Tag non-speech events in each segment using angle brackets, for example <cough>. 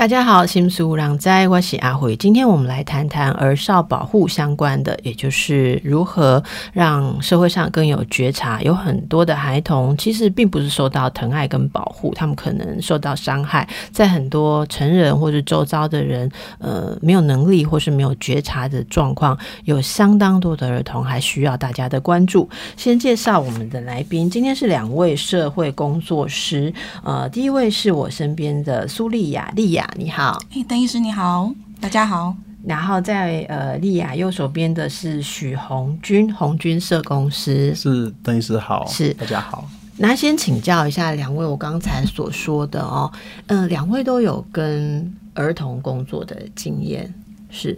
大家好，心思无人在，我是阿慧。今天我们来谈谈儿少保护相关的，也就是如何让社会上更有觉察。有很多的孩童其实并不是受到疼爱跟保护，他们可能受到伤害。在很多成人或者周遭的人，呃，没有能力或是没有觉察的状况，有相当多的儿童还需要大家的关注。先介绍我们的来宾，今天是两位社会工作师。呃，第一位是我身边的苏丽亚，丽亚。你好，哎，邓医师你好，大家好。然后在呃丽雅右手边的是许红军，红军社公司是邓医师好，是大家好。那先请教一下两位，我刚才所说的哦，嗯，两位都有跟儿童工作的经验，是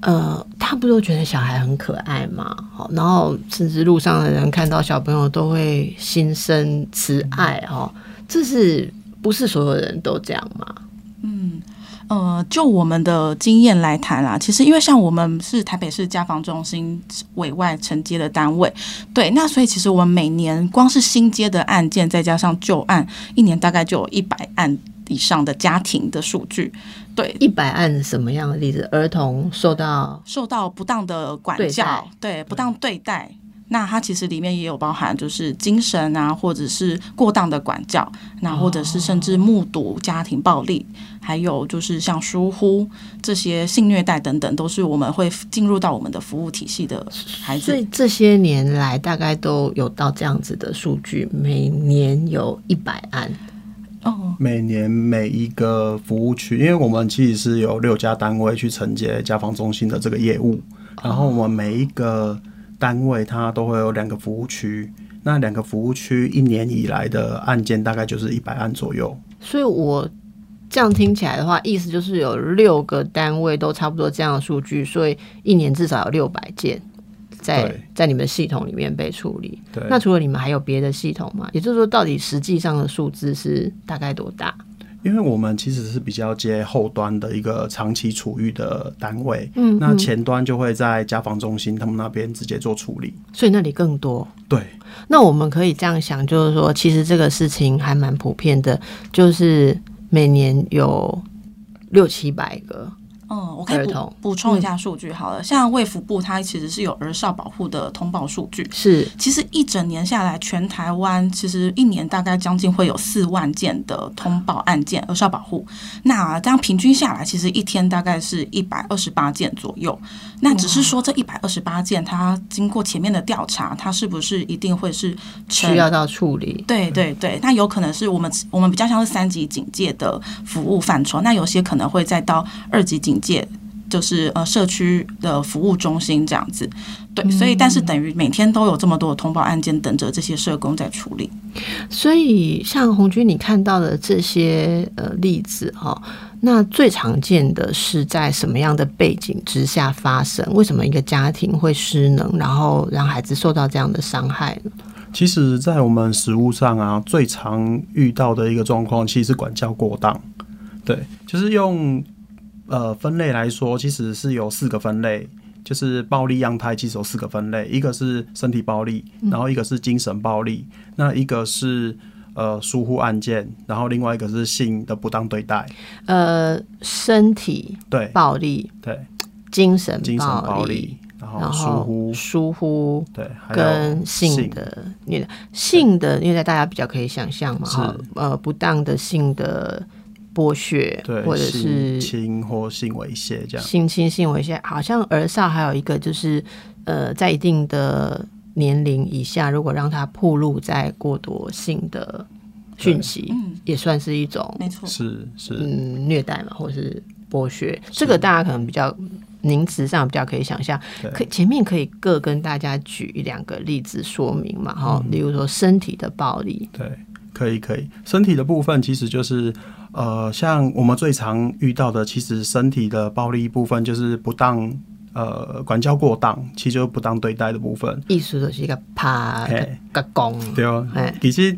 呃，他不都觉得小孩很可爱吗？好，然后甚至路上的人看到小朋友都会心生慈爱哦，这是不是所有人都这样吗？嗯，呃，就我们的经验来谈啦，其实因为像我们是台北市家防中心委外承接的单位，对，那所以其实我们每年光是新接的案件，再加上旧案，一年大概就有一百案以上的家庭的数据。对，一百案什么样的例子？儿童受到受到不当的管教，对，不当对待。那它其实里面也有包含，就是精神啊，或者是过当的管教，那或者是甚至目睹家庭暴力，还有就是像疏忽这些性虐待等等，都是我们会进入到我们的服务体系的孩子。所以这些年来，大概都有到这样子的数据，每年有一百案。哦，每年每一个服务区，因为我们其实是有六家单位去承接家访中心的这个业务，然后我们每一个。单位它都会有两个服务区，那两个服务区一年以来的案件大概就是一百案左右。所以我这样听起来的话，意思就是有六个单位都差不多这样的数据，所以一年至少有六百件在在你们系统里面被处理。对，那除了你们还有别的系统吗？也就是说，到底实际上的数字是大概多大？因为我们其实是比较接后端的一个长期处遇的单位，嗯，那前端就会在家防中心他们那边直接做处理，所以那里更多。对，那我们可以这样想，就是说，其实这个事情还蛮普遍的，就是每年有六七百个。嗯，我可以补补充一下数据好了。像卫福部，它其实是有儿少保护的通报数据。是，其实一整年下来，全台湾其实一年大概将近会有四万件的通报案件，儿少保护。那这样平均下来，其实一天大概是一百二十八件左右。那只是说这一百二十八件，它经过前面的调查，它是不是一定会是需要到处理？对对对，那有可能是我们我们比较像是三级警戒的服务范畴。那有些可能会再到二级警。界就是呃社区的服务中心这样子，对，所以但是等于每天都有这么多的通报案件等着这些社工在处理。所以像红军你看到的这些呃例子哈，那最常见的是在什么样的背景之下发生？为什么一个家庭会失能，然后让孩子受到这样的伤害呢？其实，在我们实务上啊，最常遇到的一个状况，其实是管教过当。对，就是用。呃，分类来说，其实是有四个分类，就是暴力样态，其实有四个分类，一个是身体暴力，然后一个是精神暴力，那一个是呃疏忽案件，然后另外一个是性的不当对待。呃，身体对暴力对精神精神暴力，然后疏忽疏忽对跟性的虐待，性的虐待大家比较可以想象嘛，哈，呃，不当的性的。剥削，或者是性或性猥亵这样，性侵、性猥亵，好像儿少还有一个就是，呃，在一定的年龄以下，如果让他暴露在过多性的讯息，也算是一种，没错，是是，嗯，虐待嘛，或是剥削，这个大家可能比较名词上比较可以想象。可前面可以各跟大家举一两个例子说明嘛，哈，例如说身体的暴力，对，可以可以，身体的部分其实就是。呃，像我们最常遇到的，其实身体的暴力部分就是不当，呃，管教过当，其实就是不当对待的部分。意思就是一个怕个攻，对哦。其实，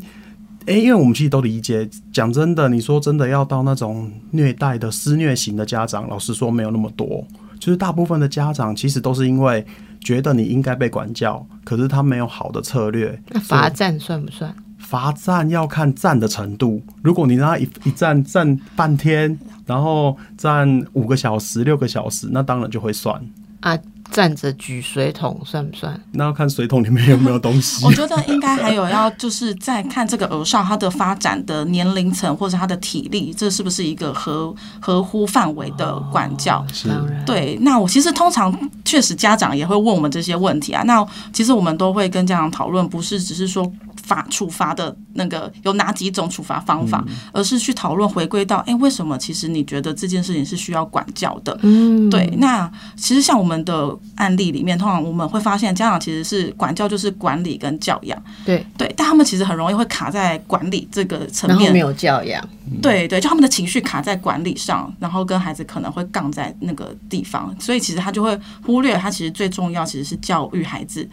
哎，因为我们其实都理解，讲真的，你说真的要到那种虐待的施虐型的家长，老实说没有那么多。就就是大部分的家长其实都是因为觉得你应该被管教，可是他没有好的策略。那罚站算不算？罚站要看站的程度。如果你让他一一站站半天，然后站五个小时、六个小时，那当然就会算啊。站着举水桶算不算？那要看水桶里面有没有东西。我觉得应该还有要就是在看这个儿少他的发展的年龄层或者他的体力，这是不是一个合合乎范围的管教？是，对。那我其实通常确实家长也会问我们这些问题啊。那其实我们都会跟家长讨论，不是只是说。罚处罚的那个有哪几种处罚方法，而是去讨论回归到，哎，为什么其实你觉得这件事情是需要管教的？嗯，对。那其实像我们的案例里面，通常我们会发现，家长其实是管教就是管理跟教养，对。对，但他们其实很容易会卡在管理这个层面，没有教养。对对，就他们的情绪卡在管理上，然后跟孩子可能会杠在那个地方，所以其实他就会忽略他其实最重要其实是教育孩子。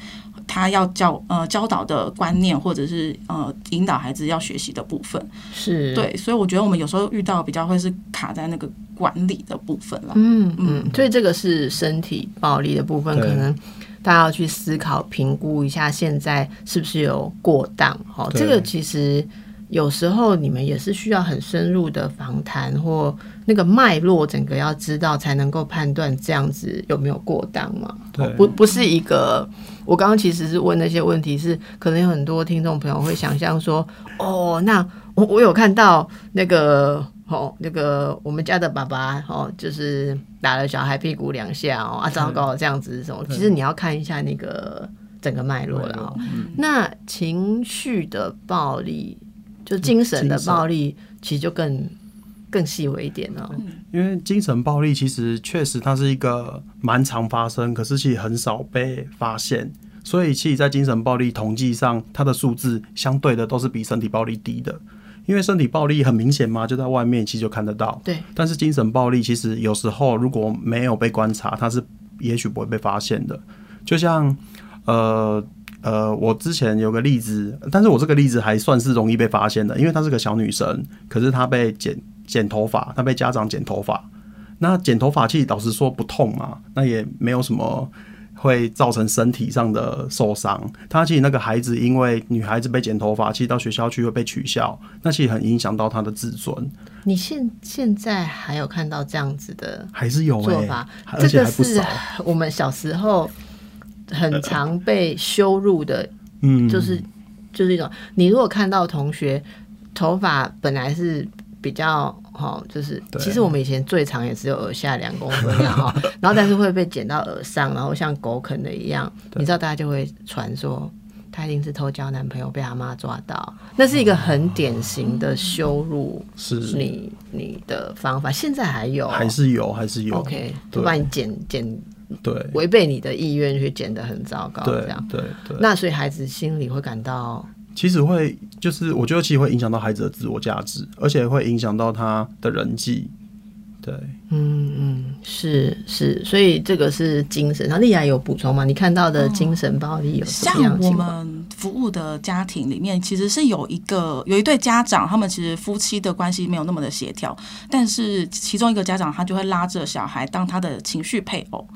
他要教呃教导的观念，或者是呃引导孩子要学习的部分，是。对，所以我觉得我们有时候遇到比较会是卡在那个管理的部分了。嗯嗯，所以这个是身体暴力的部分，可能大家要去思考评估一下，现在是不是有过当？哦，这个其实有时候你们也是需要很深入的访谈或那个脉络，整个要知道才能够判断这样子有没有过当嘛？对，不不是一个。我刚刚其实是问那些问题，是可能有很多听众朋友会想象说，哦，那我我有看到那个哦，那个我们家的爸爸哦，就是打了小孩屁股两下哦，啊，糟糕，这样子什么？其实你要看一下那个整个脉络了哦。那情绪的暴力，就精神的暴力，其实就更。更细微一点哦，因为精神暴力其实确实它是一个蛮常发生，可是其实很少被发现，所以其实，在精神暴力统计上，它的数字相对的都是比身体暴力低的。因为身体暴力很明显嘛，就在外面其实就看得到。对，但是精神暴力其实有时候如果没有被观察，它是也许不会被发现的。就像呃呃，我之前有个例子，但是我这个例子还算是容易被发现的，因为她是个小女生，可是她被剪。剪头发，她被家长剪头发，那剪头发其实老实说不痛嘛，那也没有什么会造成身体上的受伤。他其实那个孩子因为女孩子被剪头发，其实到学校去会被取笑，那其实很影响到他的自尊。你现现在还有看到这样子的，还是有做法？这个是。我们小时候很常被羞辱的，嗯，就是就是一种，你如果看到同学头发本来是。比较哈，就是其实我们以前最长也只有耳下两公分 <laughs> 哈，然后但是会被剪到耳上，然后像狗啃的一样，你知道大家就会传说他一定是偷交男朋友被阿妈抓到，那是一个很典型的羞辱，是。你你的方法，现在还有？还是有还是有，OK，就把你剪剪对。违背你的意愿去剪得很糟糕，这样。对对，那所以孩子心里会感到。其实会，就是我觉得其实会影响到孩子的自我价值，而且会影响到他的人际。对，嗯嗯，是是，所以这个是精神。那丽雅有补充吗？你看到的精神暴力有什么样我们服务的家庭里面，其实是有一个有一对家长，他们其实夫妻的关系没有那么的协调，但是其中一个家长他就会拉着小孩当他的情绪配偶，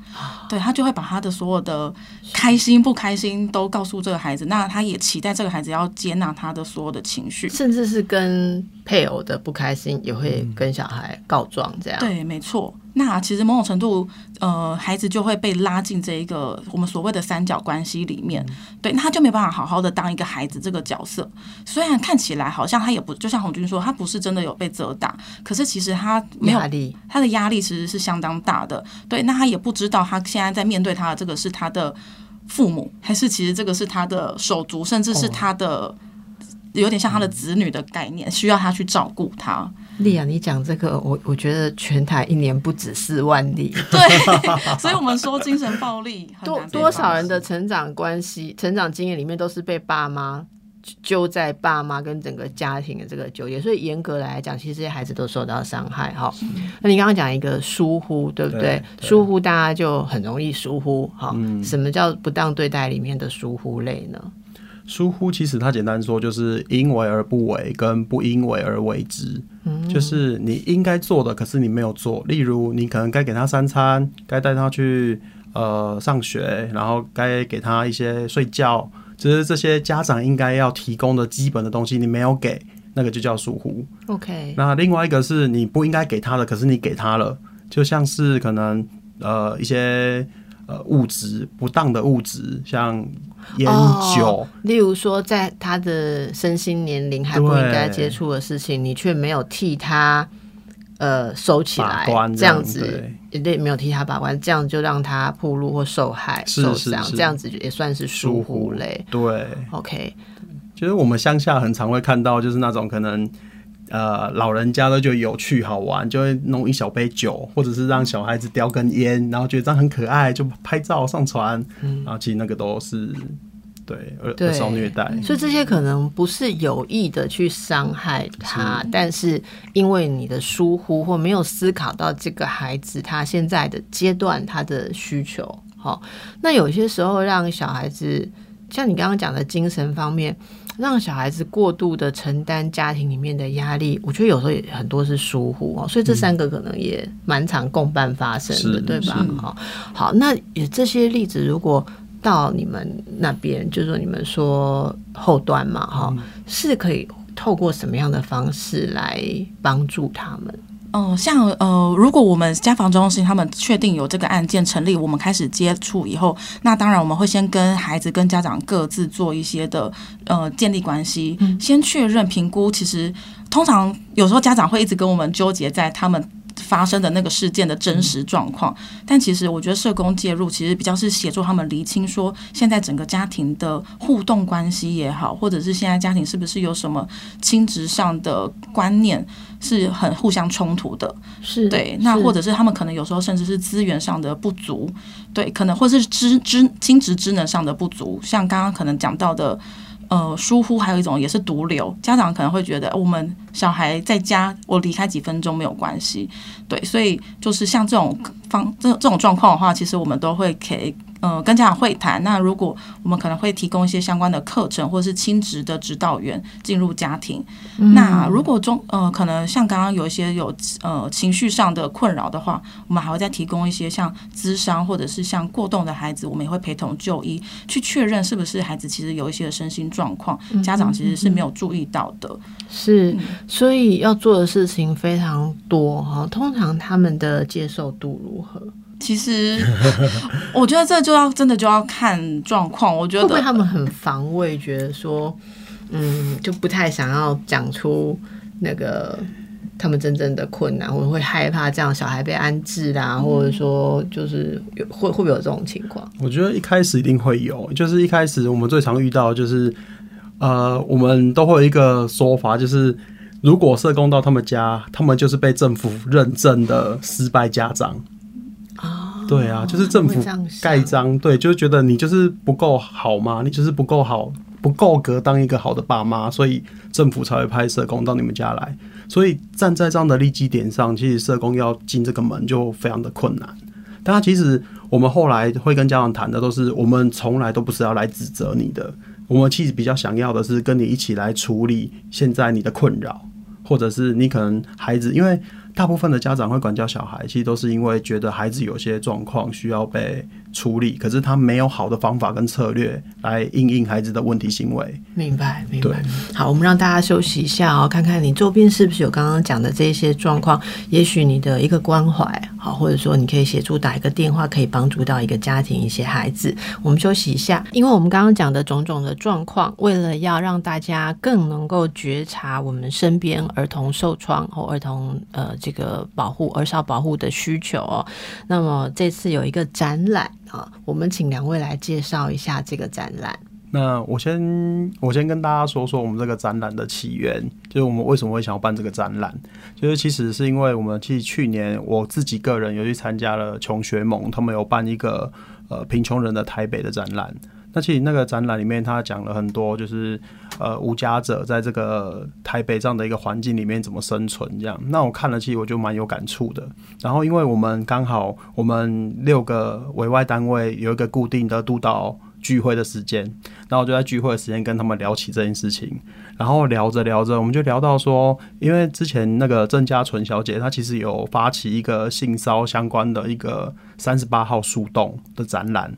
对他就会把他的所有的开心不开心都告诉这个孩子，那他也期待这个孩子要接纳他的所有的情绪，甚至是跟。配偶的不开心也会跟小孩告状，这样。对，没错。那其实某种程度，呃，孩子就会被拉进这一个我们所谓的三角关系里面。对，那他就没办法好好的当一个孩子这个角色。虽然看起来好像他也不，就像红军说，他不是真的有被责打，可是其实他没有压力，他的压力其实是相当大的。对，那他也不知道他现在在面对他的这个是他的父母，还是其实这个是他的手足，甚至是他的。有点像他的子女的概念，需要他去照顾他。丽亚，你讲这个，我我觉得全台一年不止四万例。<laughs> 对，所以我们说精神暴力多多少人的成长关系、成长经验里面都是被爸妈揪在爸妈跟整个家庭的这个纠结，所以严格来讲，其实这些孩子都受到伤害。哈，那你刚刚讲一个疏忽，对不对？疏忽大家就很容易疏忽。哈，什么叫不当对待里面的疏忽类呢？疏忽其实它简单说就是因为而不为，跟不因为而为之。嗯，就是你应该做的，可是你没有做。例如，你可能该给他三餐，该带他去呃上学，然后该给他一些睡觉，就是这些家长应该要提供的基本的东西，你没有给，那个就叫疏忽。OK。那另外一个是你不应该给他的，可是你给他了，就像是可能呃一些呃物质不当的物质，像。烟酒，例如说，在他的身心年龄还不应该接触的事情，你却没有替他呃收起来，这样子也对，没有替他把关，这样就让他暴露或受害、受伤，这样子也算是疏忽类。对，OK，就是我们乡下很常会看到，就是那种可能呃老人家都觉得有趣好玩，就会弄一小杯酒，或者是让小孩子叼根烟，然后觉得这样很可爱，就拍照上传，嗯。然后其实那个都是。对，儿少虐待，所以这些可能不是有意的去伤害他，但是因为你的疏忽或没有思考到这个孩子他现在的阶段他的需求，好，那有些时候让小孩子像你刚刚讲的精神方面，让小孩子过度的承担家庭里面的压力，我觉得有时候也很多是疏忽哦，所以这三个可能也蛮常共伴发生的，对吧？好，好，那也这些例子如果。到你们那边，就是说你们说后端嘛，哈，是可以透过什么样的方式来帮助他们？嗯，像呃，如果我们家防中心他们确定有这个案件成立，我们开始接触以后，那当然我们会先跟孩子跟家长各自做一些的呃建立关系，先确认评估。其实通常有时候家长会一直跟我们纠结在他们。发生的那个事件的真实状况，但其实我觉得社工介入其实比较是协助他们厘清说现在整个家庭的互动关系也好，或者是现在家庭是不是有什么亲职上的观念是很互相冲突的，是对，那或者是他们可能有时候甚至是资源上的不足，对，可能或是知知亲职职能上的不足，像刚刚可能讲到的。呃，疏忽还有一种也是毒瘤，家长可能会觉得我们小孩在家，我离开几分钟没有关系，对，所以就是像这种方这这种状况的话，其实我们都会给。呃，跟家长会谈。那如果我们可能会提供一些相关的课程，或者是亲职的指导员进入家庭。那如果中呃，可能像刚刚有一些有呃情绪上的困扰的话，我们还会再提供一些像咨商，或者是像过动的孩子，我们也会陪同就医，去确认是不是孩子其实有一些身心状况，家长其实是没有注意到的。是，所以要做的事情非常多哈。通常他们的接受度如何？其实，我觉得这就要真的就要看状况。我觉得会不会他们很防卫，觉得说，嗯，就不太想要讲出那个他们真正的困难，或者会害怕这样小孩被安置啦，或者说就是有会会不会有这种情况？我觉得一开始一定会有，就是一开始我们最常遇到就是，呃，我们都会有一个说法，就是如果社工到他们家，他们就是被政府认证的失败家长。对啊，就是政府盖章，对，就是觉得你就是不够好嘛，你就是不够好，不够格当一个好的爸妈，所以政府才会派社工到你们家来。所以站在这样的利基点上，其实社工要进这个门就非常的困难。但他其实我们后来会跟家长谈的，都是我们从来都不是要来指责你的，我们其实比较想要的是跟你一起来处理现在你的困扰，或者是你可能孩子因为。大部分的家长会管教小孩，其实都是因为觉得孩子有些状况需要被处理，可是他没有好的方法跟策略来应应孩子的问题行为。明白，明白。好，我们让大家休息一下哦，看看你周边是不是有刚刚讲的这些状况。也许你的一个关怀，好，或者说你可以协助打一个电话，可以帮助到一个家庭、一些孩子。我们休息一下，因为我们刚刚讲的种种的状况，为了要让大家更能够觉察我们身边儿童受创或儿童呃。这个保护儿少保护的需求哦，那么这次有一个展览啊，我们请两位来介绍一下这个展览。那我先我先跟大家说说我们这个展览的起源，就是我们为什么会想要办这个展览，就是其实是因为我们其实去年我自己个人有去参加了穷学盟，他们有办一个呃贫穷人的台北的展览。那其实那个展览里面，他讲了很多，就是呃无家者在这个台北这样的一个环境里面怎么生存这样。那我看了，其实我就蛮有感触的。然后，因为我们刚好我们六个委外单位有一个固定的督导聚会的时间，然后我就在聚会的时间跟他们聊起这件事情，然后聊着聊着，我们就聊到说，因为之前那个郑家纯小姐她其实有发起一个性骚相关的一个三十八号树洞的展览。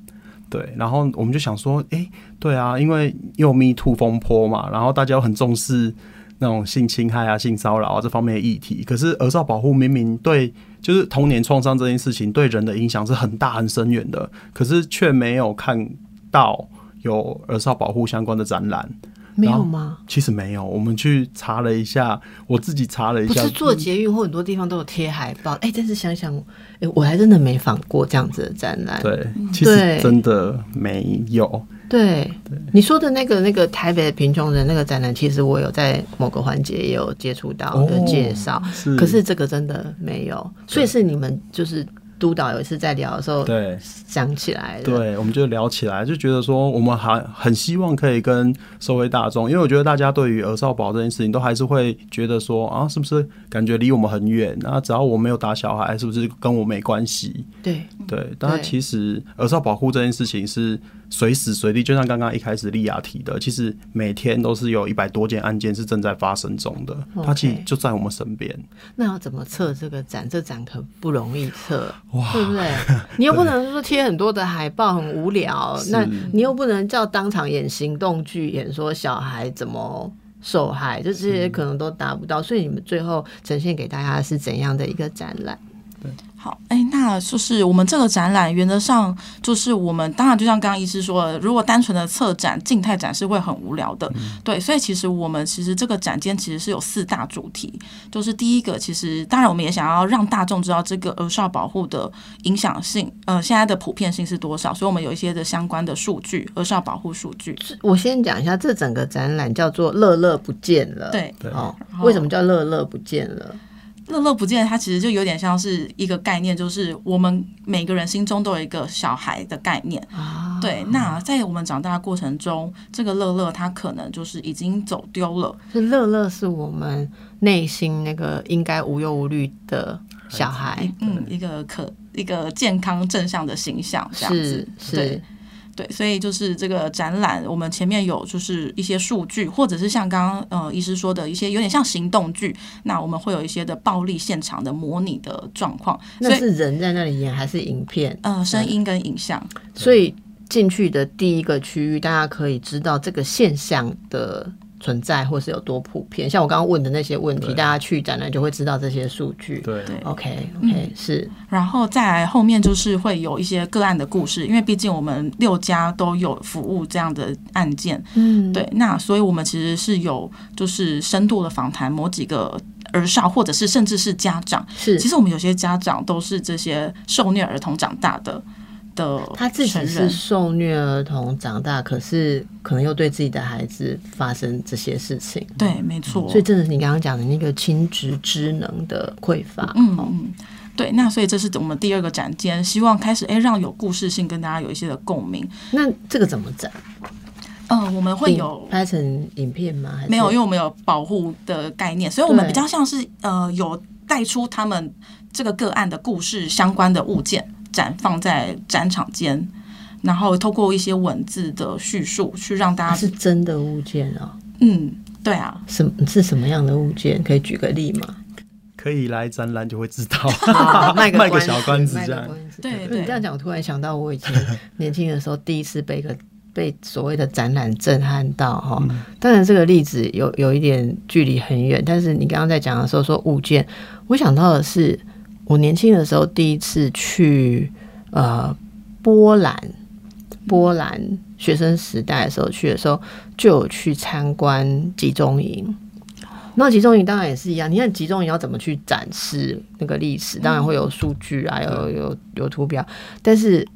对，然后我们就想说，哎，对啊，因为又 Me Too 风波嘛，然后大家又很重视那种性侵害啊、性骚扰啊这方面的议题。可是儿少保护明明对，就是童年创伤这件事情对人的影响是很大很深远的，可是却没有看到有儿少保护相关的展览。没有吗？其实没有，我们去查了一下，我自己查了一下，不是做捷运或很多地方都有贴海报。哎，但是想想，哎，我还真的没访过这样子的展览。对，其实真的没有。对，你说的那个那个台北的贫穷人那个展览，其实我有在某个环节也有接触到的介绍，可是这个真的没有，所以是你们就是。督导有一次在聊的时候，对想起来，对，我们就聊起来，就觉得说，我们还很希望可以跟社会大众，因为我觉得大家对于儿少保这件事情，都还是会觉得说，啊，是不是感觉离我们很远？那只要我没有打小孩，是不是跟我没关系？对对，但其实儿少保护这件事情是。随时随地，就像刚刚一开始利亚提的，其实每天都是有一百多件案件是正在发生中的，它其实就在我们身边。那要怎么测这个展？这展可不容易测，对不对？<laughs> 你又不能说贴很多的海报很无聊，那你又不能叫当场演行动剧，演说小孩怎么受害，就这些可能都达不到。所以你们最后呈现给大家是怎样的一个展览？好，哎，那就是我们这个展览原则上就是我们当然就像刚刚医师说，的，如果单纯的策展静态展示会很无聊的，对，所以其实我们其实这个展间其实是有四大主题，就是第一个，其实当然我们也想要让大众知道这个儿少保护的影响性，呃，现在的普遍性是多少，所以我们有一些的相关的数据，儿少保护数据。我先讲一下，这整个展览叫做“乐乐不见了”，对，哦，为什么叫“乐乐不见了”？乐乐不见，它其实就有点像是一个概念，就是我们每个人心中都有一个小孩的概念。啊，对。那在我们长大的过程中，这个乐乐他可能就是已经走丢了。是乐乐是我们内心那个应该无忧无虑的小孩，嗯，一个可一个健康正向的形象，这样子，是。对，所以就是这个展览，我们前面有就是一些数据，或者是像刚刚呃医师说的一些有点像行动剧，那我们会有一些的暴力现场的模拟的状况。那是人在那里演还是影片？呃，声音跟影像。所以进去的第一个区域，大家可以知道这个现象的。存在或是有多普遍？像我刚刚问的那些问题，大家去展览就会知道这些数据。对对，OK OK 是。然后再来后面就是会有一些个案的故事，因为毕竟我们六家都有服务这样的案件。嗯，对。那所以我们其实是有就是深度的访谈某几个儿少，或者是甚至是家长。是，其实我们有些家长都是这些受虐儿童长大的。的他自己是受虐儿童长大，可是可能又对自己的孩子发生这些事情。对，没错。所以，真的是你刚刚讲的那个亲职职能的匮乏。嗯嗯，对。那所以这是我们第二个展间，希望开始哎，让有故事性跟大家有一些的共鸣。那这个怎么展？嗯，我们会有拍成影片吗？没有，因为我们有保护的概念，所以我们比较像是呃，有带出他们这个个案的故事相关的物件。展放在展场间，然后透过一些文字的叙述，去让大家是真的物件啊。嗯，对啊，什是什么样的物件？可以举个例吗？可以来展览就会知道。<laughs> 卖个卖个小关子这样。对对，你这样讲，我突然想到我以前 <laughs> 年轻的时候，第一次被个被所谓的展览震撼到哈。当然这个例子有有一点距离很远，但是你刚刚在讲的时候说物件，我想到的是。我年轻的时候第一次去呃波兰，波兰学生时代的时候去的时候，就有去参观集中营。那集中营当然也是一样，你看集中营要怎么去展示那个历史，当然会有数据啊，有有有图表。但是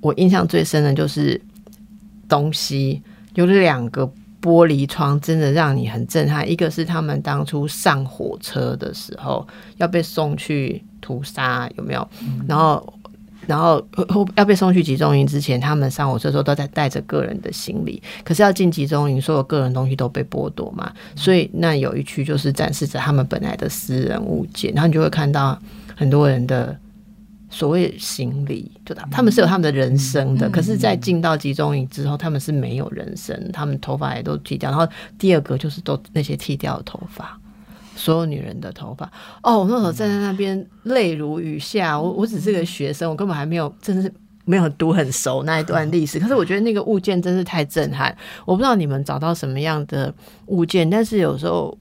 我印象最深的就是东西有两个。玻璃窗真的让你很震撼。一个是他们当初上火车的时候要被送去屠杀，有没有？然后，然后要被送去集中营之前，他们上火车的时候都在带着个人的行李。可是要进集中营，所有个人东西都被剥夺嘛。所以那有一区就是展示着他们本来的私人物件，然后你就会看到很多人的所谓行李，就他他们是有他们的人生的，可是，在进到集中营之后，他们是没有人生，他们头发也都剃掉。然后第二个就是都那些剃掉的头发，所有女人的头发。哦，我那时候站在那边泪如雨下，我我只是个学生，我根本还没有，真是没有读很熟那一段历史。可是我觉得那个物件真是太震撼。我不知道你们找到什么样的物件，但是有时候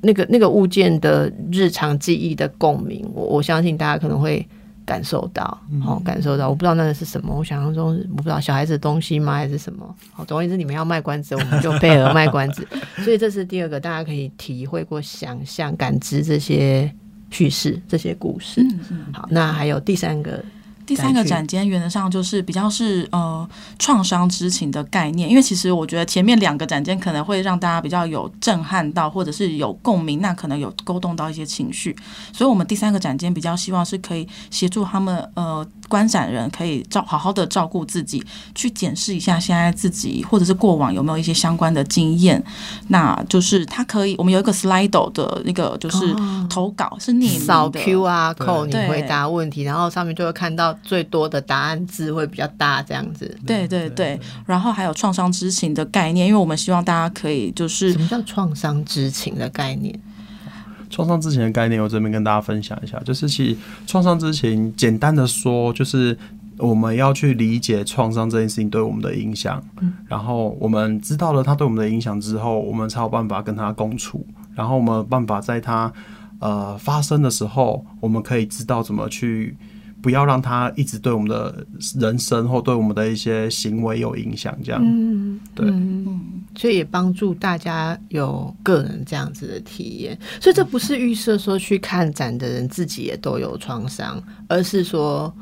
那个那个物件的日常记忆的共鸣，我我相信大家可能会。感受到，好感受到，我不知道那个是什么。我想象中，我不知道小孩子的东西吗，还是什么？好，总而言之，你们要卖关子，我们就配合卖关子。<laughs> 所以这是第二个，大家可以体会过、想象、感知这些叙事、这些故事。好，那还有第三个。第三个展间原则上就是比较是呃创伤知情的概念，因为其实我觉得前面两个展间可能会让大家比较有震撼到，或者是有共鸣，那可能有勾动到一些情绪，所以我们第三个展间比较希望是可以协助他们呃观展人可以照好好的照顾自己，去检视一下现在自己或者是过往有没有一些相关的经验，那就是他可以我们有一个 Slido 的那个就是投稿是匿名的，扫 Q 啊扣你回答问题，然后上面就会看到。最多的答案字会比较大，这样子。对对对，然后还有创伤知情的概念，因为我们希望大家可以就是什么叫创伤知情的概念？创伤知情的概念，我这边跟大家分享一下，就是其实创伤知情，简单的说，就是我们要去理解创伤这件事情对我们的影响，然后我们知道了它对我们的影响之后，我们才有办法跟它共处，然后我们办法在它呃发生的时候，我们可以知道怎么去。不要让他一直对我们的人生或对我们的一些行为有影响，这样，嗯，对，所以也帮助大家有个人这样子的体验。所以这不是预设说去看展的人自己也都有创伤，而是说。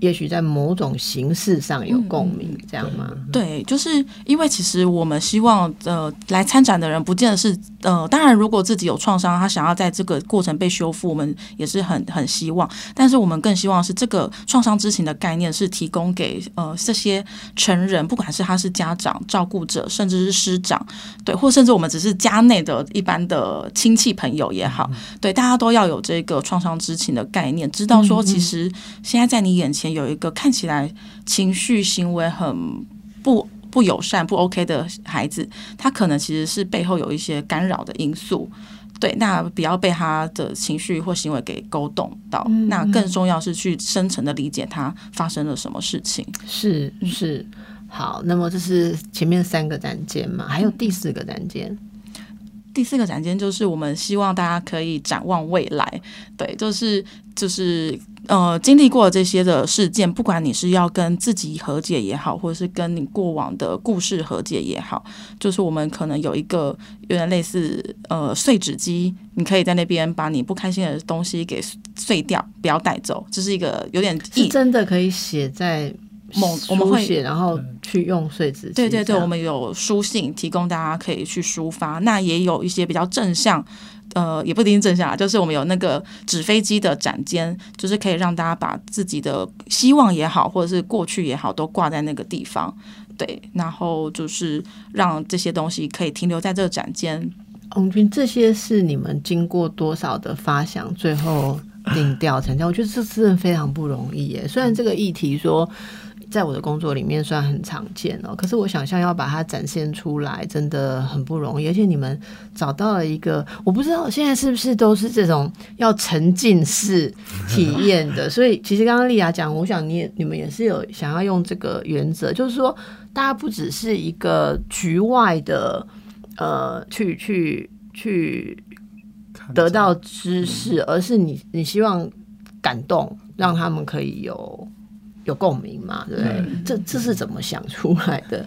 也许在某种形式上有共鸣，这样吗？对，就是因为其实我们希望呃来参展的人，不见得是呃，当然如果自己有创伤，他想要在这个过程被修复，我们也是很很希望。但是我们更希望是这个创伤知情的概念是提供给呃这些成人，不管是他是家长、照顾者，甚至是师长，对，或甚至我们只是家内的一般的亲戚朋友也好，对，大家都要有这个创伤知情的概念，知道说其实现在在你眼。前有一个看起来情绪行为很不不友善、不 OK 的孩子，他可能其实是背后有一些干扰的因素。对，那不要被他的情绪或行为给勾动到。那更重要是去深层的理解他发生了什么事情。是是，好。那么这是前面三个单间嘛？还有第四个单件。第四个展间就是我们希望大家可以展望未来。对，就是就是。呃，经历过这些的事件，不管你是要跟自己和解也好，或者是跟你过往的故事和解也好，就是我们可能有一个有点类似呃碎纸机，你可以在那边把你不开心的东西给碎掉，不要带走。这是一个有点是真的可以写在某我们会写，然后去用碎纸。对对对，我们有书信提供大家可以去抒发，那也有一些比较正向。呃，也不一定正向，就是我们有那个纸飞机的展间，就是可以让大家把自己的希望也好，或者是过去也好，都挂在那个地方，对，然后就是让这些东西可以停留在这个展间。红军，这些是你们经过多少的发想，最后定调成这样？我觉得这真的非常不容易耶。虽然这个议题说。在我的工作里面算很常见哦，可是我想象要把它展现出来真的很不容易，而且你们找到了一个，我不知道现在是不是都是这种要沉浸式体验的，<laughs> 所以其实刚刚丽雅讲，我想你也你们也是有想要用这个原则，就是说大家不只是一个局外的呃去去去得到知识，而是你你希望感动，让他们可以有。有共鸣嘛？对不对？这这是怎么想出来的？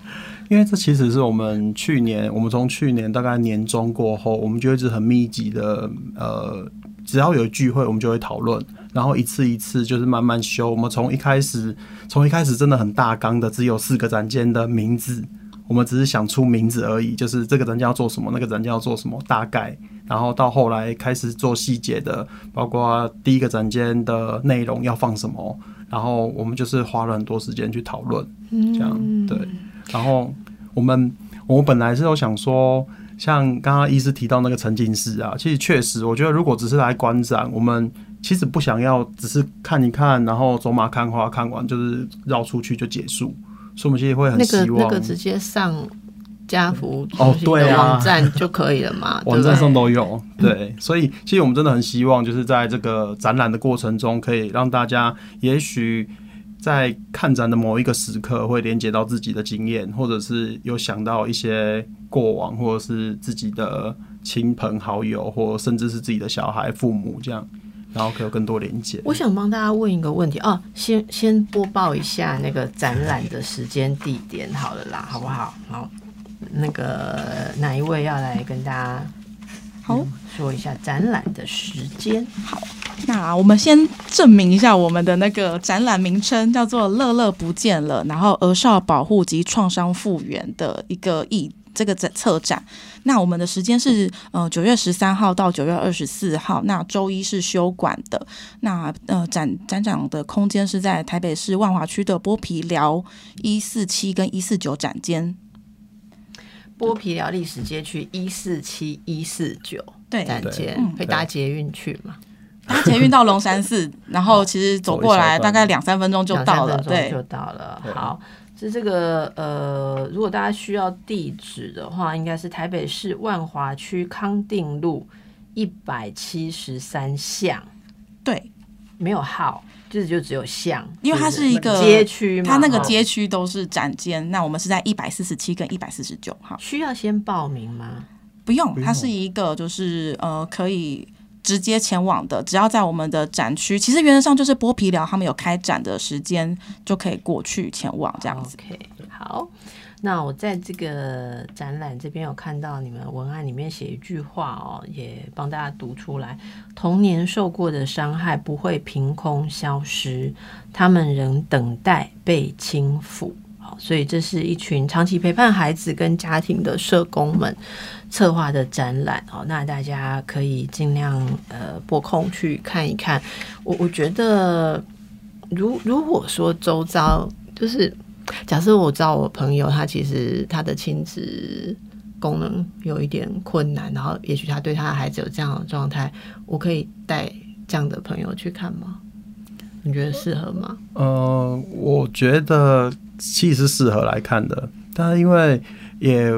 因为这其实是我们去年，我们从去年大概年中过后，我们就一直很密集的，呃，只要有聚会，我们就会讨论，然后一次一次就是慢慢修。我们从一开始，从一开始真的很大纲的，只有四个展间的名字，我们只是想出名字而已，就是这个展间要做什么，那个展间要做什么，大概。然后到后来开始做细节的，包括第一个展间的内容要放什么。然后我们就是花了很多时间去讨论，这样对。然后我们我们本来是有想说，像刚刚医师提到那个沉浸式啊，其实确实，我觉得如果只是来观展，我们其实不想要只是看一看，然后走马看花看完就是绕出去就结束，所以我们其实会很希望那个直接上家福哦对啊网站就可以了嘛，<laughs> 网站上都有。对，所以其实我们真的很希望，就是在这个展览的过程中，可以让大家也许。在看展的某一个时刻，会连接到自己的经验，或者是有想到一些过往，或者是自己的亲朋好友，或甚至是自己的小孩、父母这样，然后可以有更多连接。我想帮大家问一个问题哦，先先播报一下那个展览的时间地点，好了啦，好不好？好，那个哪一位要来跟大家好说一下展览的时间？好。那我们先证明一下我们的那个展览名称叫做“乐乐不见了”，然后儿少保护及创伤复原的一个艺这个展策展。那我们的时间是呃九月十三号到九月二十四号，那周一是休馆的。那呃展展场的空间是在台北市万华区的剥皮寮一四七跟一四九展间。剥皮寮历史街区一四七一四九对。展间，可以搭捷运去吗？搭捷运到龙山寺，然后其实走过来 <laughs> 大概两三分钟就到了，对，就到了。好，是这个呃，如果大家需要地址的话，应该是台北市万华区康定路一百七十三巷。对，没有号，就是就只有巷，因为它是一个街区，它那个街区都是展间。那我们是在一百四十七跟一百四十九号。需要先报名吗？不用，它是一个就是呃可以。直接前往的，只要在我们的展区，其实原则上就是剥皮寮他们有开展的时间，就可以过去前往这样子。OK，好，那我在这个展览这边有看到你们文案里面写一句话哦，也帮大家读出来：童年受过的伤害不会凭空消失，他们仍等待被轻抚。好，所以这是一群长期陪伴孩子跟家庭的社工们。策划的展览哦，那大家可以尽量呃拨空去看一看。我我觉得，如如果说周遭就是假设我知道我朋友他其实他的亲子功能有一点困难，然后也许他对他的孩子有这样的状态，我可以带这样的朋友去看吗？你觉得适合吗？呃，我觉得其实适合来看的，但因为也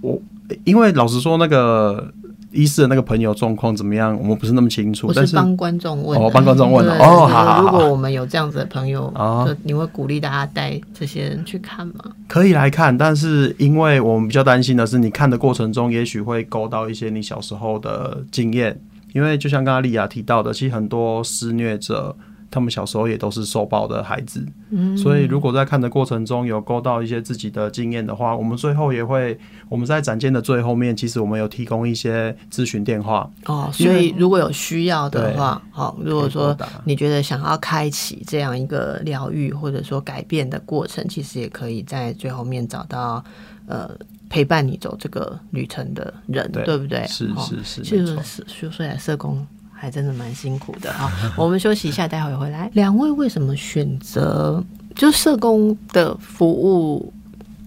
我。因为老实说，那个医师的那个朋友状况怎么样，我们不是那么清楚。我是帮观众问，哦，帮观众问哦，好。如果我们有这样子的朋友，哦，你会鼓励大家带这些人去看吗？可以来看，但是因为我们比较担心的是，你看的过程中，也许会勾到一些你小时候的经验。因为就像刚刚丽亚提到的，其实很多施虐者。他们小时候也都是受暴的孩子，嗯所以如果在看的过程中有勾到一些自己的经验的话，我们最后也会我们在展间的最后面，其实我们有提供一些咨询电话哦。所以如果有需要的话，好，如果说你觉得想要开启这样一个疗愈或者说改变的过程，其实也可以在最后面找到呃陪伴你走这个旅程的人，对不对？是是是，就是说说来社工。还真的蛮辛苦的哈，<laughs> 我们休息一下，待会回来。两位为什么选择就社工的服务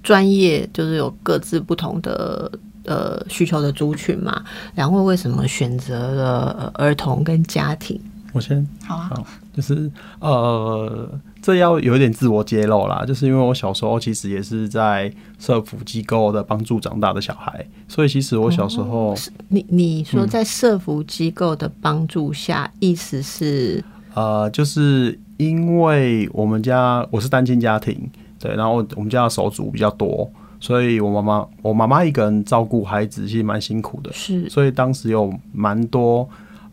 专业，就是有各自不同的呃需求的族群嘛？两位为什么选择了儿童跟家庭？我先好啊，就是呃。这要有一点自我揭露啦，就是因为我小时候其实也是在社福机构的帮助长大的小孩，所以其实我小时候，你你说在社福机构的帮助下，意思是呃，就是因为我们家我是单亲家庭，对，然后我们家的手足比较多，所以我妈妈我妈妈一个人照顾孩子其实蛮辛苦的，是，所以当时有蛮多。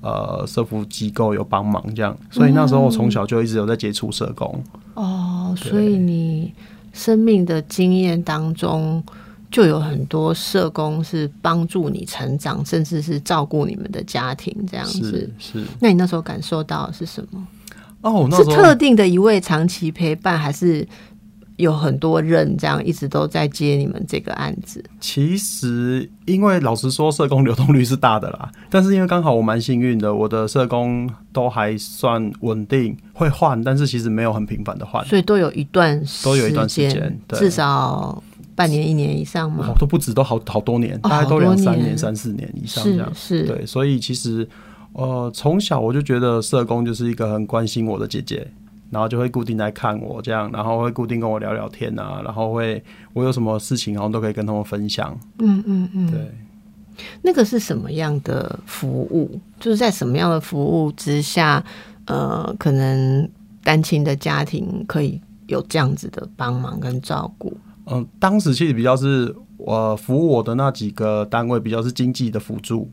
呃，社福机构有帮忙这样，所以那时候我从小就一直有在接触社工。哦，所以你生命的经验当中就有很多社工是帮助你成长，甚至是照顾你们的家庭这样子。是，那你那时候感受到是什么？哦，是特定的一位长期陪伴，还是？有很多人这样一直都在接你们这个案子。其实，因为老实说，社工流动率是大的啦。<laughs> 但是因为刚好我蛮幸运的，我的社工都还算稳定，会换，但是其实没有很频繁的换，所以都有一段都有一段时间，至少半年、一年以上嘛？都不止，都好好多年，大概都两三年、三四年以上这样。是，对，所以其实呃，从小我就觉得社工就是一个很关心我的姐姐。然后就会固定来看我这样，然后会固定跟我聊聊天啊，然后会我有什么事情，然后都可以跟他们分享。嗯嗯嗯，对。那个是什么样的服务？就是在什么样的服务之下，呃，可能单亲的家庭可以有这样子的帮忙跟照顾。嗯，当时其实比较是我服务我的那几个单位，比较是经济的辅助。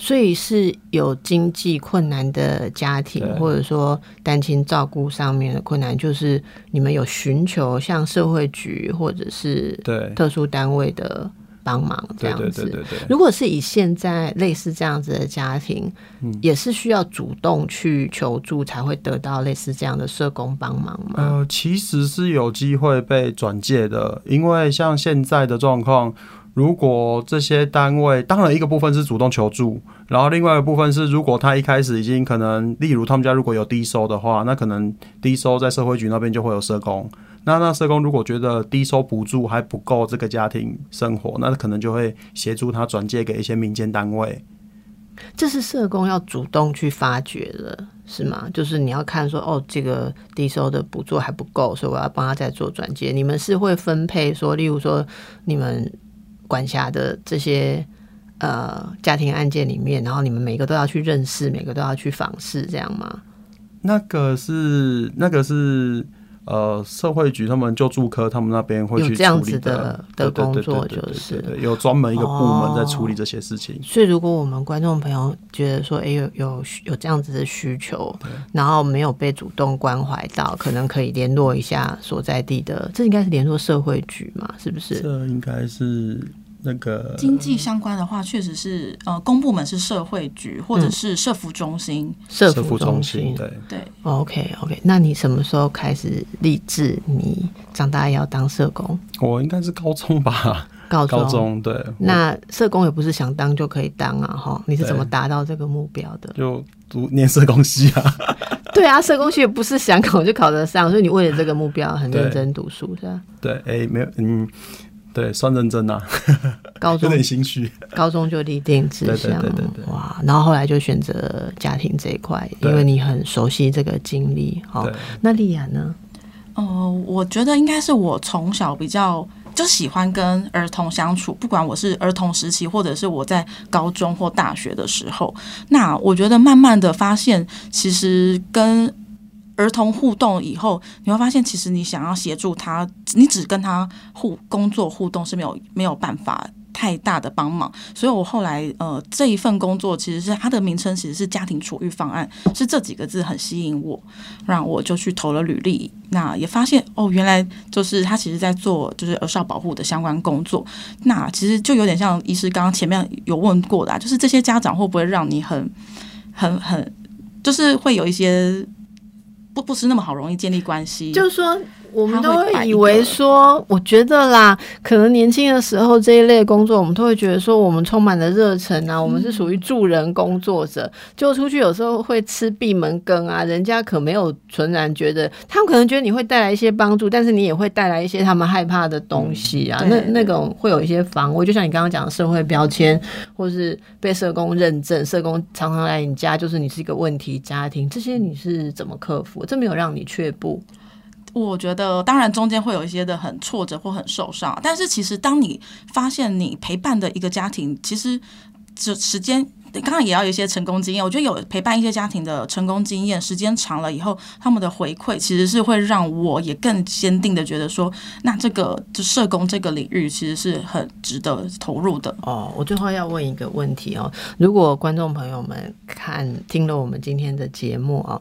所以是有经济困难的家庭，或者说单亲照顾上面的困难，就是你们有寻求像社会局或者是对特殊单位的帮忙这样子。如果是以现在类似这样子的家庭，也是需要主动去求助才会得到类似这样的社工帮忙吗？呃，其实是有机会被转介的，因为像现在的状况。如果这些单位，当然一个部分是主动求助，然后另外一个部分是，如果他一开始已经可能，例如他们家如果有低收的话，那可能低收在社会局那边就会有社工。那那社工如果觉得低收补助还不够这个家庭生活，那可能就会协助他转借给一些民间单位。这是社工要主动去发掘的，是吗？就是你要看说，哦，这个低收的补助还不够，所以我要帮他再做转接。你们是会分配说，例如说你们。管辖的这些呃家庭案件里面，然后你们每个都要去认识，每个都要去访视，这样吗？那个是那个是呃社会局他们救助科他们那边会去这样子的的工作，就是有专门一个部门在处理这些事情。所以如果我们观众朋友觉得说，哎有有有这样子的需求，然后没有被主动关怀到，可能可以联络一下所在地的，这应该是联络社会局嘛？是不是？这应该是。那个经济相关的话，确实是呃，公部门是社会局或者是社服中心，社服中心对对。OK OK，那你什么时候开始立志你长大要当社工？我应该是高中吧，高高中对。那社工也不是想当就可以当啊，哈，你是怎么达到这个目标的？就读念社工系啊。<laughs> 对啊，社工系也不是想考就考得上，所以你为了这个目标很认真读书，是吧？对，哎，没有，嗯。对，算认真呐，<laughs> 高中有点心虚，高中就立定志向，对对对对，哇！然后后来就选择家庭这一块，因为你很熟悉这个经历。好，那丽雅呢？呃，我觉得应该是我从小比较就喜欢跟儿童相处，不管我是儿童时期，或者是我在高中或大学的时候，那我觉得慢慢的发现，其实跟儿童互动以后，你会发现，其实你想要协助他，你只跟他互工作互动是没有没有办法太大的帮忙。所以我后来呃这一份工作其实是它的名称其实是家庭处遇方案，是这几个字很吸引我，让我就去投了履历。那也发现哦，原来就是他其实在做就是儿少保护的相关工作。那其实就有点像医师刚刚前面有问过的，就是这些家长会不会让你很很很，就是会有一些。不不是那么好容易建立关系，就是说。我们都会以为说，我觉得啦，可能年轻的时候这一类工作，我们都会觉得说，我们充满了热忱啊，我们是属于助人工作者，就出去有时候会吃闭门羹啊，人家可没有纯然觉得，他们可能觉得你会带来一些帮助，但是你也会带来一些他们害怕的东西啊，那那种会有一些防卫，就像你刚刚讲的社会标签，或是被社工认证，社工常常来你家，就是你是一个问题家庭，这些你是怎么克服？这没有让你却步？我觉得，当然中间会有一些的很挫折或很受伤，但是其实当你发现你陪伴的一个家庭，其实这时间刚刚也要有一些成功经验。我觉得有陪伴一些家庭的成功经验，时间长了以后，他们的回馈其实是会让我也更坚定的觉得说，那这个就社工这个领域其实是很值得投入的。哦，我最后要问一个问题哦，如果观众朋友们看听了我们今天的节目啊。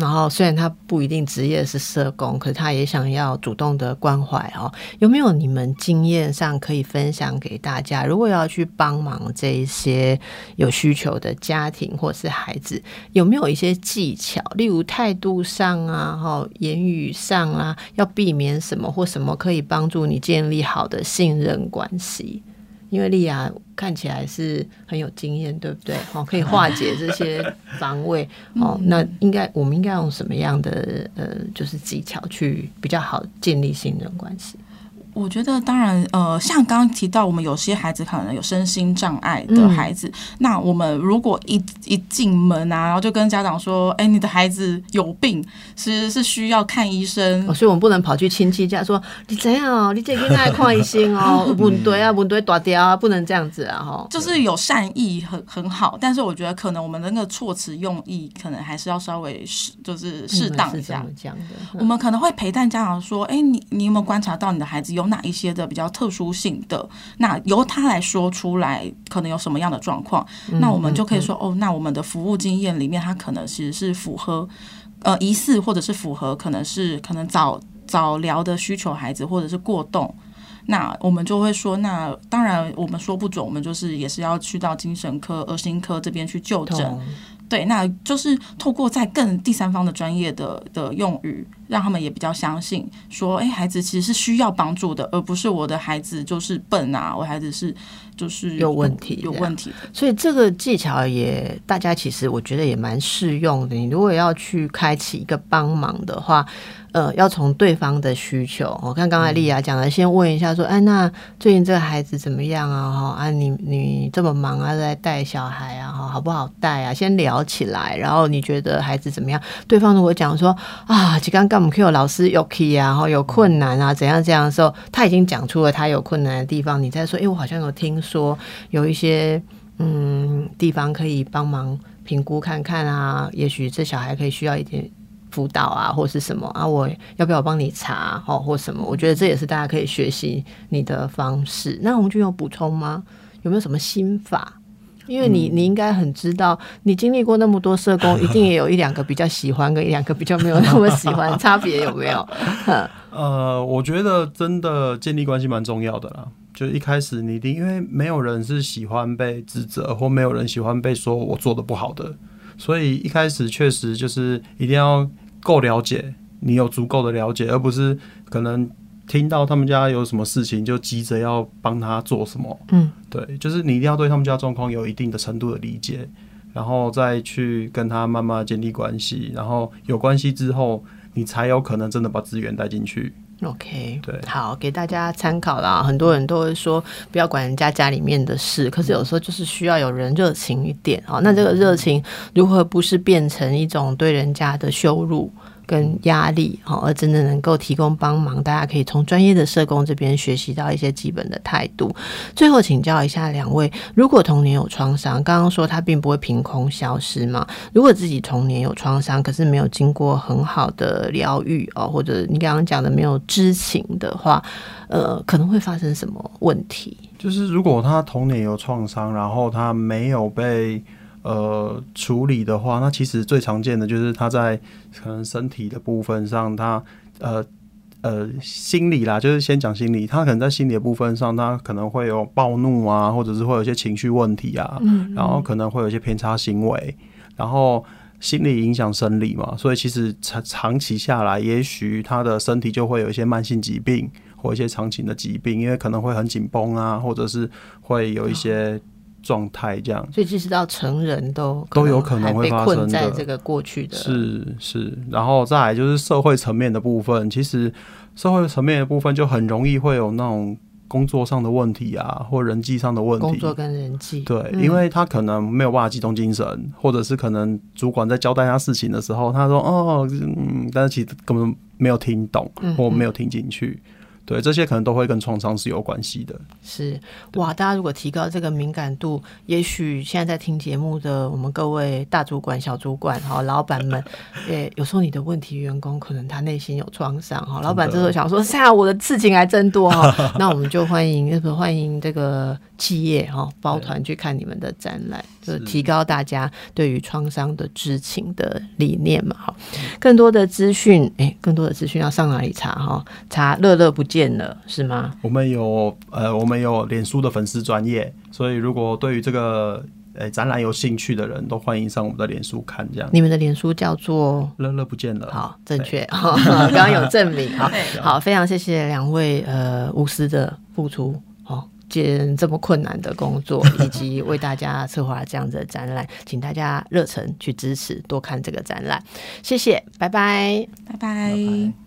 然后，虽然他不一定职业是社工，可是他也想要主动的关怀哦。有没有你们经验上可以分享给大家？如果要去帮忙这一些有需求的家庭或是孩子，有没有一些技巧？例如态度上啊，哈，言语上啊，要避免什么或什么可以帮助你建立好的信任关系？因为丽亚看起来是很有经验，对不对？<laughs> 哦，可以化解这些防卫 <laughs> 哦。那应该我们应该用什么样的呃，就是技巧去比较好建立信任关系？我觉得当然，呃，像刚刚提到，我们有些孩子可能有身心障碍的孩子，那我们如果一一进门啊，然后就跟家长说，哎，你的孩子有病，是是需要看医生，所以我们不能跑去亲戚家说，你怎样，你这个来看医生哦，<laughs> 问对啊，问对，大掉啊，不能这样子啊，哈，就是有善意很很好，但是我觉得可能我们那个措辞用意，可能还是要稍微适，就是适当一下。我们可能会陪伴家长说，哎，你你有没有观察到你的孩子有哪一些的比较特殊性的？那由他来说出来，可能有什么样的状况？那我们就可以说，哦，那我们的服务经验里面，他可能其实是符合，呃，疑似或者是符合，可能是可能早早疗的需求孩子，或者是过动。那我们就会说，那当然我们说不准，我们就是也是要去到精神科、儿心科这边去就诊。对，那就是透过在更第三方的专业的的用语，让他们也比较相信，说，哎，孩子其实是需要帮助的，而不是我的孩子就是笨啊，我孩子是就是有问题，有问题的。所以这个技巧也大家其实我觉得也蛮适用的。你如果要去开启一个帮忙的话。呃，要从对方的需求，我看刚才丽亚讲的，先问一下说，哎，那最近这个孩子怎么样啊？哈，啊，你你这么忙啊，在带小孩啊，哈，好不好带啊？先聊起来，然后你觉得孩子怎么样？对方如果讲说啊，刚刚干嘛？Q 老师有 key 啊，然后有困难啊，怎样怎样的时候，他已经讲出了他有困难的地方，你再说，哎，我好像有听说有一些嗯地方可以帮忙评估看看啊，也许这小孩可以需要一点。辅导啊，或是什么啊？我要不要帮你查哦，或什么？我觉得这也是大家可以学习你的方式。那我们就有补充吗？有没有什么心法？因为你你应该很知道，你经历过那么多社工，一定也有一两个比较喜欢，跟一两个比较没有那么喜欢，差别有没有？<laughs> 呃，我觉得真的建立关系蛮重要的啦。就一开始你一定，因为没有人是喜欢被指责，或没有人喜欢被说我做的不好的。所以一开始确实就是一定要够了解，你有足够的了解，而不是可能听到他们家有什么事情就急着要帮他做什么。嗯，对，就是你一定要对他们家状况有一定的程度的理解，然后再去跟他慢慢建立关系，然后有关系之后，你才有可能真的把资源带进去。OK，对，好，给大家参考啦。很多人都会说不要管人家家里面的事，可是有时候就是需要有人热情一点啊。那这个热情如何不是变成一种对人家的羞辱？跟压力，好，而真的能够提供帮忙，大家可以从专业的社工这边学习到一些基本的态度。最后请教一下两位，如果童年有创伤，刚刚说他并不会凭空消失嘛？如果自己童年有创伤，可是没有经过很好的疗愈哦，或者你刚刚讲的没有知情的话，呃，可能会发生什么问题？就是如果他童年有创伤，然后他没有被。呃，处理的话，那其实最常见的就是他在可能身体的部分上，他呃呃心理啦，就是先讲心理，他可能在心理的部分上，他可能会有暴怒啊，或者是会有一些情绪问题啊，嗯，然后可能会有一些偏差行为，然后心理影响生理嘛，所以其实长长期下来，也许他的身体就会有一些慢性疾病或一些长期的疾病，因为可能会很紧绷啊，或者是会有一些。状态这样，所以即使到成人都都有可能会发生在这个过去的，是是，然后再来就是社会层面的部分，其实社会层面的部分就很容易会有那种工作上的问题啊，或人际上的问题，工作跟人际，对，因为他可能没有办法集中精神，或者是可能主管在交代他事情的时候，他说哦，嗯，但是其实根本没有听懂，或没有听进去。对，这些可能都会跟创伤是有关系的。是哇，大家如果提高这个敏感度，也许现在在听节目的我们各位大主管、小主管哈，老板们，<laughs> 诶，有时候你的问题员工可能他内心有创伤哈，老板这时候想说，现在我的事情还真多哈，<laughs> 那我们就欢迎，欢迎这个企业哈包团去看你们的展览，就是提高大家对于创伤的知情的理念嘛。哈，更多的资讯，哎，更多的资讯要上哪里查哈？查乐乐不见。了是吗？我们有呃，我们有脸书的粉丝专业，所以如果对于这个呃展览有兴趣的人都欢迎上我们的脸书看。这样，你们的脸书叫做乐乐不见了，好，正确，<laughs> 刚刚有证明，好，<laughs> 好，非常谢谢两位呃无私的付出，哦，件这么困难的工作，以及为大家策划这样子的展览，请大家热忱去支持，多看这个展览，谢谢，拜拜，拜拜。